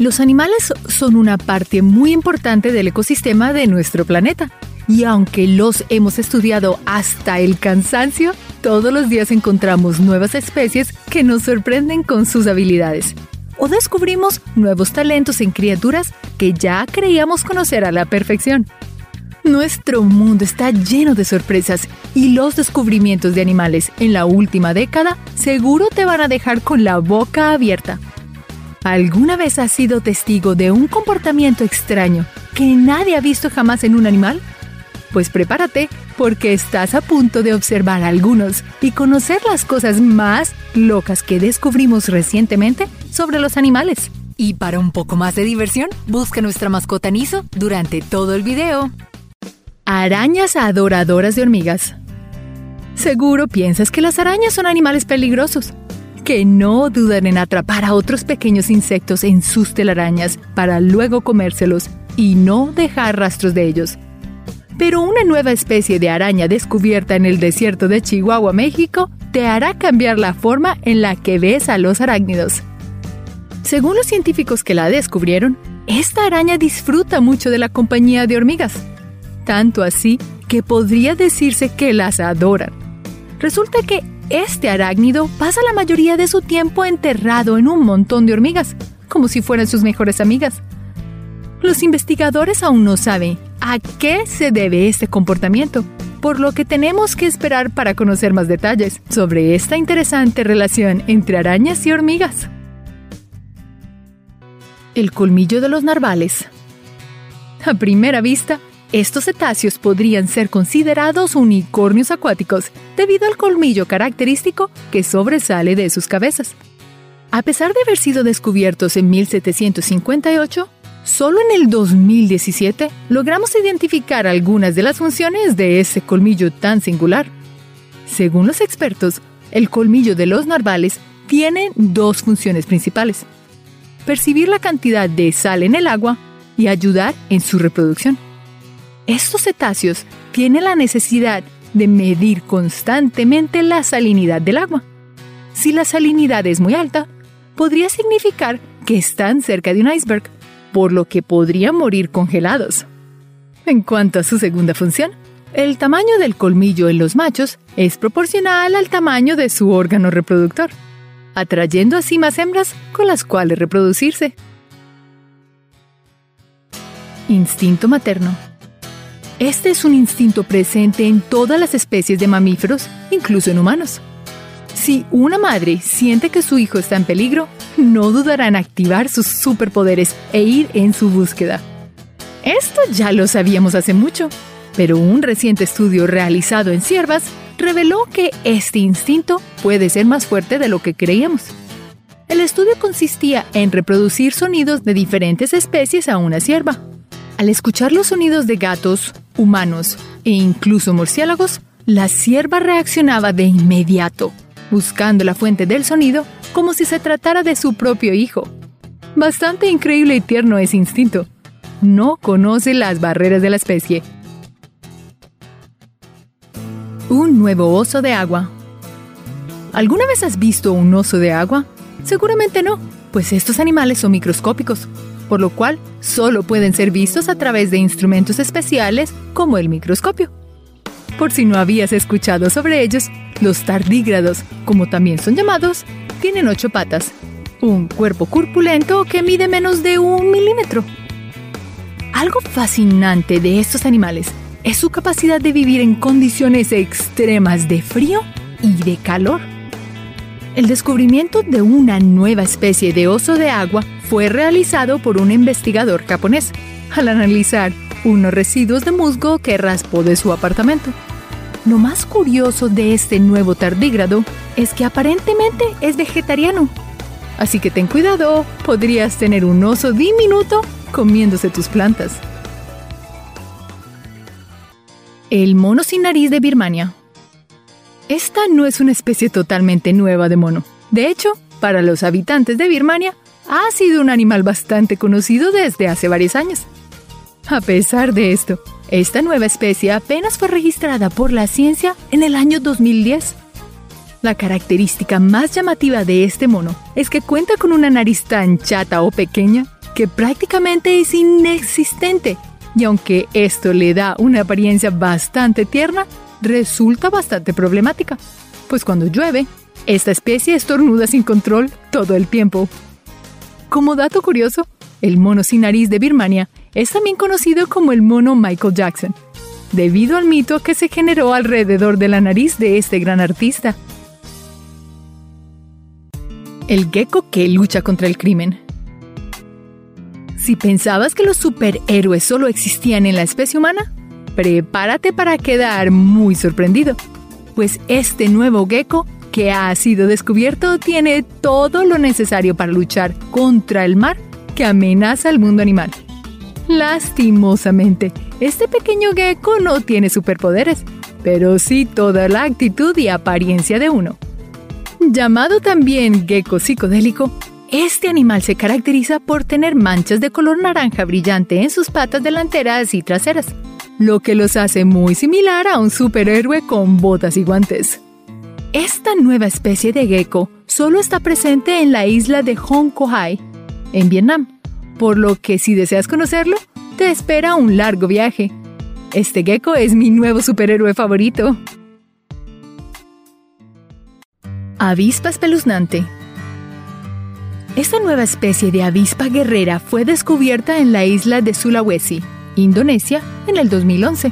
Los animales son una parte muy importante del ecosistema de nuestro planeta. Y aunque los hemos estudiado hasta el cansancio, todos los días encontramos nuevas especies que nos sorprenden con sus habilidades. O descubrimos nuevos talentos en criaturas que ya creíamos conocer a la perfección. Nuestro mundo está lleno de sorpresas y los descubrimientos de animales en la última década seguro te van a dejar con la boca abierta. ¿Alguna vez has sido testigo de un comportamiento extraño que nadie ha visto jamás en un animal? Pues prepárate porque estás a punto de observar algunos y conocer las cosas más locas que descubrimos recientemente sobre los animales. Y para un poco más de diversión, busca nuestra mascota Niso durante todo el video. Arañas adoradoras de hormigas. Seguro piensas que las arañas son animales peligrosos, que no dudan en atrapar a otros pequeños insectos en sus telarañas para luego comérselos y no dejar rastros de ellos. Pero una nueva especie de araña descubierta en el desierto de Chihuahua, México, te hará cambiar la forma en la que ves a los arácnidos. Según los científicos que la descubrieron, esta araña disfruta mucho de la compañía de hormigas, tanto así que podría decirse que las adoran. Resulta que este arácnido pasa la mayoría de su tiempo enterrado en un montón de hormigas, como si fueran sus mejores amigas. Los investigadores aún no saben a qué se debe este comportamiento, por lo que tenemos que esperar para conocer más detalles sobre esta interesante relación entre arañas y hormigas. El colmillo de los narvales. A primera vista, estos cetáceos podrían ser considerados unicornios acuáticos debido al colmillo característico que sobresale de sus cabezas. A pesar de haber sido descubiertos en 1758, Solo en el 2017 logramos identificar algunas de las funciones de ese colmillo tan singular. Según los expertos, el colmillo de los narvales tiene dos funciones principales. Percibir la cantidad de sal en el agua y ayudar en su reproducción. Estos cetáceos tienen la necesidad de medir constantemente la salinidad del agua. Si la salinidad es muy alta, podría significar que están cerca de un iceberg por lo que podrían morir congelados. En cuanto a su segunda función, el tamaño del colmillo en los machos es proporcional al tamaño de su órgano reproductor, atrayendo así más hembras con las cuales reproducirse. Instinto materno. Este es un instinto presente en todas las especies de mamíferos, incluso en humanos. Si una madre siente que su hijo está en peligro, no dudará en activar sus superpoderes e ir en su búsqueda. Esto ya lo sabíamos hace mucho, pero un reciente estudio realizado en ciervas reveló que este instinto puede ser más fuerte de lo que creíamos. El estudio consistía en reproducir sonidos de diferentes especies a una cierva. Al escuchar los sonidos de gatos, humanos e incluso murciélagos, la cierva reaccionaba de inmediato, buscando la fuente del sonido como si se tratara de su propio hijo. Bastante increíble y tierno ese instinto. No conoce las barreras de la especie. Un nuevo oso de agua. ¿Alguna vez has visto un oso de agua? Seguramente no, pues estos animales son microscópicos, por lo cual solo pueden ser vistos a través de instrumentos especiales como el microscopio. Por si no habías escuchado sobre ellos, los tardígrados, como también son llamados, tienen ocho patas, un cuerpo corpulento que mide menos de un milímetro. Algo fascinante de estos animales es su capacidad de vivir en condiciones extremas de frío y de calor. El descubrimiento de una nueva especie de oso de agua fue realizado por un investigador japonés al analizar unos residuos de musgo que raspó de su apartamento. Lo más curioso de este nuevo tardígrado es que aparentemente es vegetariano. Así que ten cuidado, podrías tener un oso diminuto comiéndose tus plantas. El mono sin nariz de Birmania. Esta no es una especie totalmente nueva de mono. De hecho, para los habitantes de Birmania, ha sido un animal bastante conocido desde hace varios años. A pesar de esto, esta nueva especie apenas fue registrada por la ciencia en el año 2010. La característica más llamativa de este mono es que cuenta con una nariz tan chata o pequeña que prácticamente es inexistente. Y aunque esto le da una apariencia bastante tierna, resulta bastante problemática, pues cuando llueve, esta especie estornuda sin control todo el tiempo. Como dato curioso, el mono sin nariz de Birmania es también conocido como el mono Michael Jackson, debido al mito que se generó alrededor de la nariz de este gran artista. El gecko que lucha contra el crimen. Si pensabas que los superhéroes solo existían en la especie humana, prepárate para quedar muy sorprendido, pues este nuevo gecko que ha sido descubierto tiene todo lo necesario para luchar contra el mar que amenaza al mundo animal. Lastimosamente, este pequeño gecko no tiene superpoderes, pero sí toda la actitud y apariencia de uno. Llamado también gecko psicodélico, este animal se caracteriza por tener manchas de color naranja brillante en sus patas delanteras y traseras, lo que los hace muy similar a un superhéroe con botas y guantes. Esta nueva especie de gecko solo está presente en la isla de Hong Kong, en Vietnam, por lo que si deseas conocerlo, te espera un largo viaje. Este gecko es mi nuevo superhéroe favorito. Avispa espeluznante. Esta nueva especie de avispa guerrera fue descubierta en la isla de Sulawesi, Indonesia, en el 2011.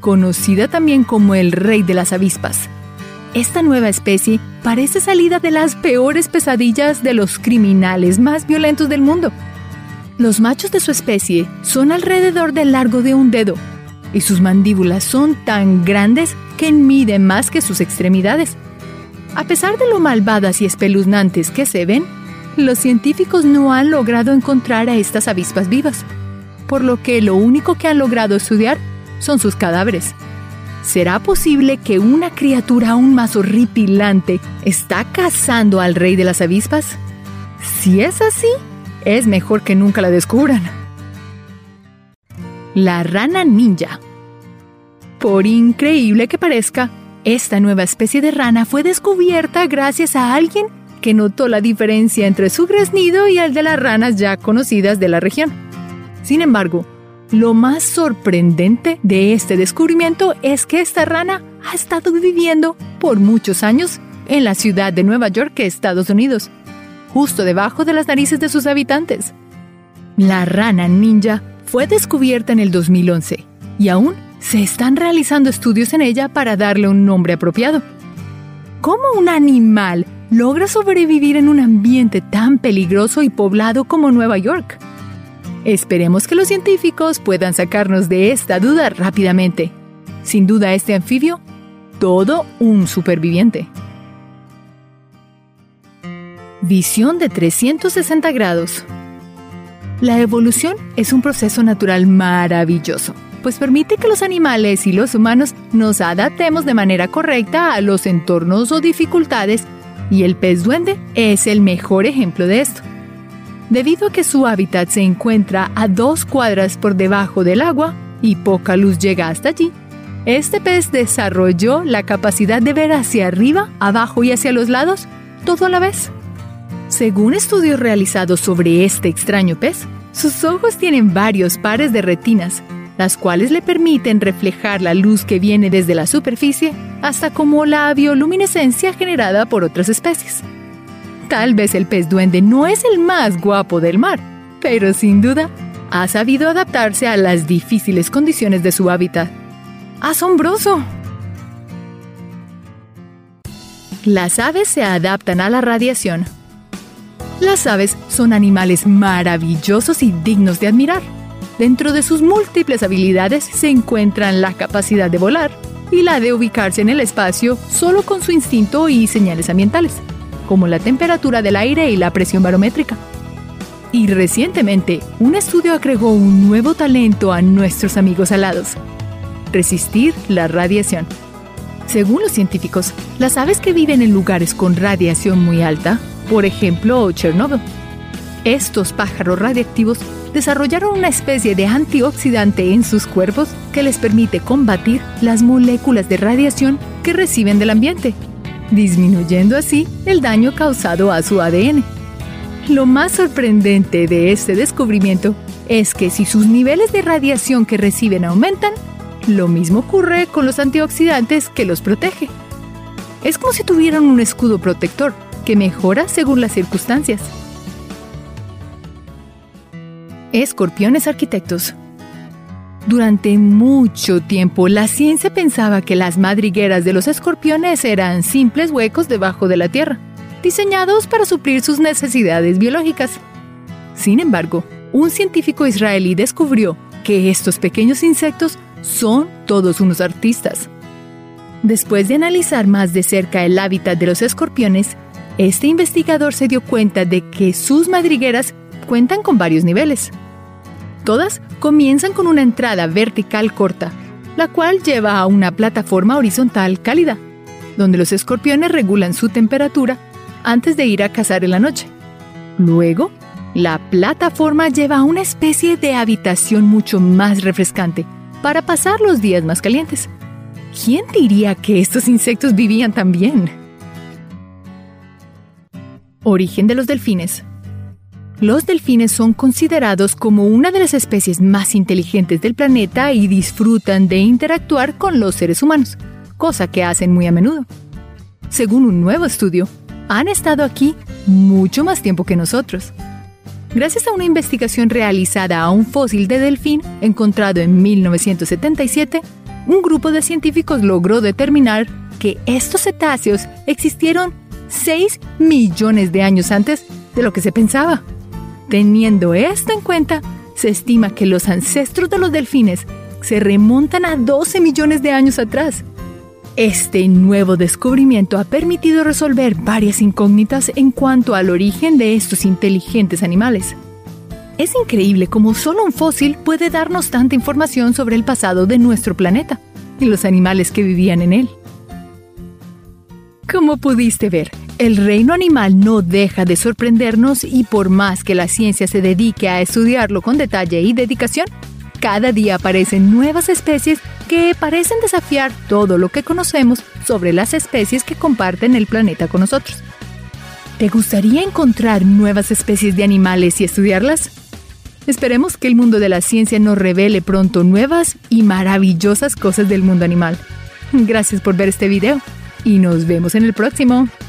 Conocida también como el rey de las avispas. Esta nueva especie parece salida de las peores pesadillas de los criminales más violentos del mundo. Los machos de su especie son alrededor del largo de un dedo y sus mandíbulas son tan grandes que miden más que sus extremidades. A pesar de lo malvadas y espeluznantes que se ven, los científicos no han logrado encontrar a estas avispas vivas, por lo que lo único que han logrado estudiar son sus cadáveres. ¿Será posible que una criatura aún más horripilante está cazando al rey de las avispas? Si es así, es mejor que nunca la descubran. La rana ninja. Por increíble que parezca, esta nueva especie de rana fue descubierta gracias a alguien que notó la diferencia entre su graznido y el de las ranas ya conocidas de la región. Sin embargo, lo más sorprendente de este descubrimiento es que esta rana ha estado viviendo por muchos años en la ciudad de Nueva York, Estados Unidos, justo debajo de las narices de sus habitantes. La rana ninja fue descubierta en el 2011 y aún se están realizando estudios en ella para darle un nombre apropiado. ¿Cómo un animal logra sobrevivir en un ambiente tan peligroso y poblado como Nueva York? Esperemos que los científicos puedan sacarnos de esta duda rápidamente. Sin duda este anfibio, todo un superviviente. Visión de 360 grados. La evolución es un proceso natural maravilloso pues permite que los animales y los humanos nos adaptemos de manera correcta a los entornos o dificultades, y el pez duende es el mejor ejemplo de esto. Debido a que su hábitat se encuentra a dos cuadras por debajo del agua y poca luz llega hasta allí, este pez desarrolló la capacidad de ver hacia arriba, abajo y hacia los lados, todo a la vez. Según estudios realizados sobre este extraño pez, sus ojos tienen varios pares de retinas las cuales le permiten reflejar la luz que viene desde la superficie, hasta como la bioluminescencia generada por otras especies. Tal vez el pez duende no es el más guapo del mar, pero sin duda ha sabido adaptarse a las difíciles condiciones de su hábitat. ¡Asombroso! Las aves se adaptan a la radiación. Las aves son animales maravillosos y dignos de admirar. Dentro de sus múltiples habilidades se encuentran la capacidad de volar y la de ubicarse en el espacio solo con su instinto y señales ambientales, como la temperatura del aire y la presión barométrica. Y recientemente, un estudio agregó un nuevo talento a nuestros amigos alados, resistir la radiación. Según los científicos, las aves que viven en lugares con radiación muy alta, por ejemplo Chernobyl, estos pájaros radiactivos desarrollaron una especie de antioxidante en sus cuerpos que les permite combatir las moléculas de radiación que reciben del ambiente. Disminuyendo así el daño causado a su ADN. Lo más sorprendente de este descubrimiento es que si sus niveles de radiación que reciben aumentan, lo mismo ocurre con los antioxidantes que los protege. Es como si tuvieran un escudo protector que mejora según las circunstancias. Escorpiones arquitectos. Durante mucho tiempo la ciencia pensaba que las madrigueras de los escorpiones eran simples huecos debajo de la Tierra, diseñados para suplir sus necesidades biológicas. Sin embargo, un científico israelí descubrió que estos pequeños insectos son todos unos artistas. Después de analizar más de cerca el hábitat de los escorpiones, este investigador se dio cuenta de que sus madrigueras cuentan con varios niveles. Todas comienzan con una entrada vertical corta, la cual lleva a una plataforma horizontal cálida, donde los escorpiones regulan su temperatura antes de ir a cazar en la noche. Luego, la plataforma lleva a una especie de habitación mucho más refrescante para pasar los días más calientes. ¿Quién diría que estos insectos vivían tan bien? Origen de los delfines. Los delfines son considerados como una de las especies más inteligentes del planeta y disfrutan de interactuar con los seres humanos, cosa que hacen muy a menudo. Según un nuevo estudio, han estado aquí mucho más tiempo que nosotros. Gracias a una investigación realizada a un fósil de delfín encontrado en 1977, un grupo de científicos logró determinar que estos cetáceos existieron 6 millones de años antes de lo que se pensaba. Teniendo esto en cuenta, se estima que los ancestros de los delfines se remontan a 12 millones de años atrás. Este nuevo descubrimiento ha permitido resolver varias incógnitas en cuanto al origen de estos inteligentes animales. Es increíble cómo solo un fósil puede darnos tanta información sobre el pasado de nuestro planeta y los animales que vivían en él. Como pudiste ver, el reino animal no deja de sorprendernos y por más que la ciencia se dedique a estudiarlo con detalle y dedicación, cada día aparecen nuevas especies que parecen desafiar todo lo que conocemos sobre las especies que comparten el planeta con nosotros. ¿Te gustaría encontrar nuevas especies de animales y estudiarlas? Esperemos que el mundo de la ciencia nos revele pronto nuevas y maravillosas cosas del mundo animal. Gracias por ver este video y nos vemos en el próximo.